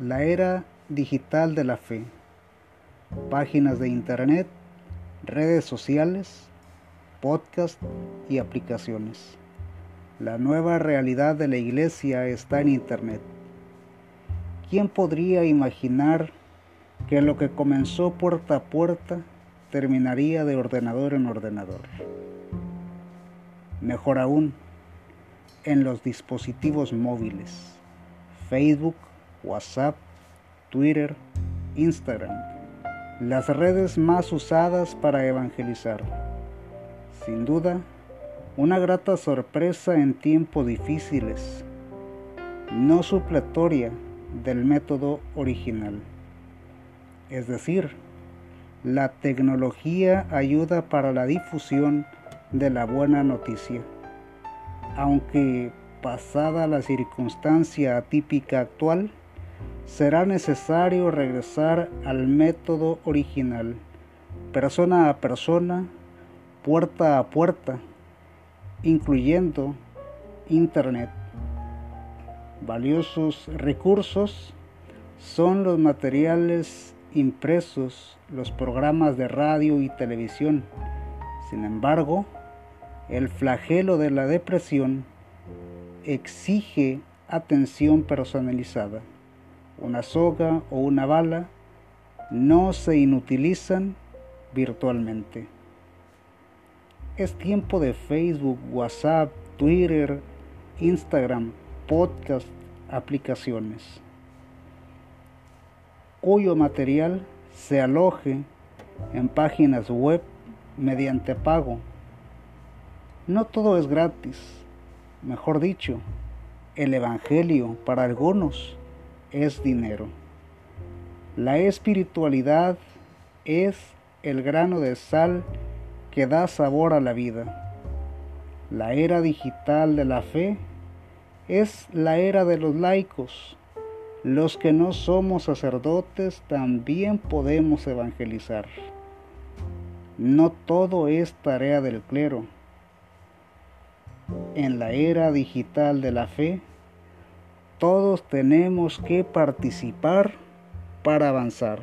La era digital de la fe. Páginas de internet, redes sociales, podcast y aplicaciones. La nueva realidad de la iglesia está en internet. ¿Quién podría imaginar que lo que comenzó puerta a puerta terminaría de ordenador en ordenador? Mejor aún, en los dispositivos móviles, Facebook, WhatsApp, Twitter, Instagram, las redes más usadas para evangelizar. Sin duda, una grata sorpresa en tiempos difíciles, no supletoria del método original. Es decir, la tecnología ayuda para la difusión de la buena noticia aunque pasada la circunstancia atípica actual, será necesario regresar al método original, persona a persona, puerta a puerta, incluyendo Internet. Valiosos recursos son los materiales impresos, los programas de radio y televisión. Sin embargo, el flagelo de la depresión exige atención personalizada. Una soga o una bala no se inutilizan virtualmente. Es tiempo de Facebook, WhatsApp, Twitter, Instagram, podcast, aplicaciones, cuyo material se aloje en páginas web mediante pago no todo es gratis. Mejor dicho, el Evangelio para algunos es dinero. La espiritualidad es el grano de sal que da sabor a la vida. La era digital de la fe es la era de los laicos. Los que no somos sacerdotes también podemos evangelizar. No todo es tarea del clero en la era digital de la fe, todos tenemos que participar para avanzar.